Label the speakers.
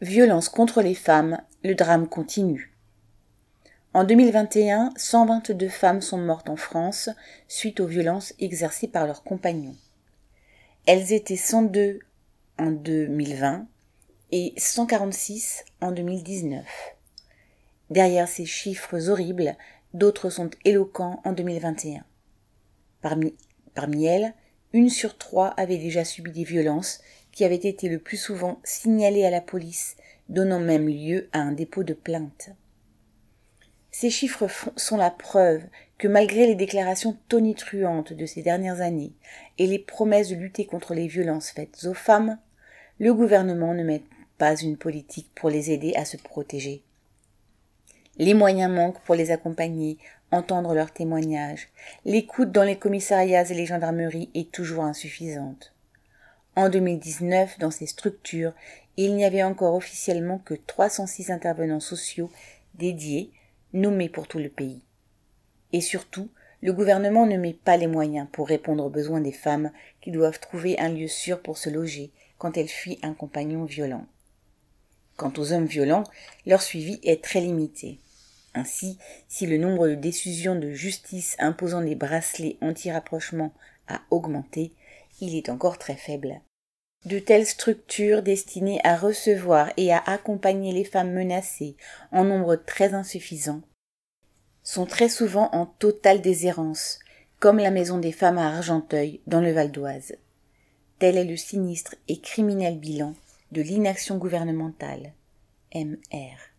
Speaker 1: Violence contre les femmes, le drame continue. En 2021, 122 femmes sont mortes en France suite aux violences exercées par leurs compagnons. Elles étaient 102 en 2020 et 146 en 2019. Derrière ces chiffres horribles, d'autres sont éloquents en 2021. Parmi, parmi elles, une sur trois avait déjà subi des violences qui avaient été le plus souvent signalées à la police, donnant même lieu à un dépôt de plainte. Ces chiffres sont la preuve que malgré les déclarations tonitruantes de ces dernières années et les promesses de lutter contre les violences faites aux femmes, le gouvernement ne met pas une politique pour les aider à se protéger. Les moyens manquent pour les accompagner, entendre leurs témoignages. L'écoute dans les commissariats et les gendarmeries est toujours insuffisante. En 2019, dans ces structures, il n'y avait encore officiellement que 306 intervenants sociaux dédiés, nommés pour tout le pays. Et surtout, le gouvernement ne met pas les moyens pour répondre aux besoins des femmes qui doivent trouver un lieu sûr pour se loger quand elles fuient un compagnon violent. Quant aux hommes violents, leur suivi est très limité. Ainsi, si le nombre de décisions de justice imposant des bracelets anti-rapprochement a augmenté, il est encore très faible. De telles structures destinées à recevoir et à accompagner les femmes menacées en nombre très insuffisant sont très souvent en totale déshérence, comme la Maison des femmes à Argenteuil dans le Val d'Oise. Tel est le sinistre et criminel bilan de l'inaction gouvernementale. MR.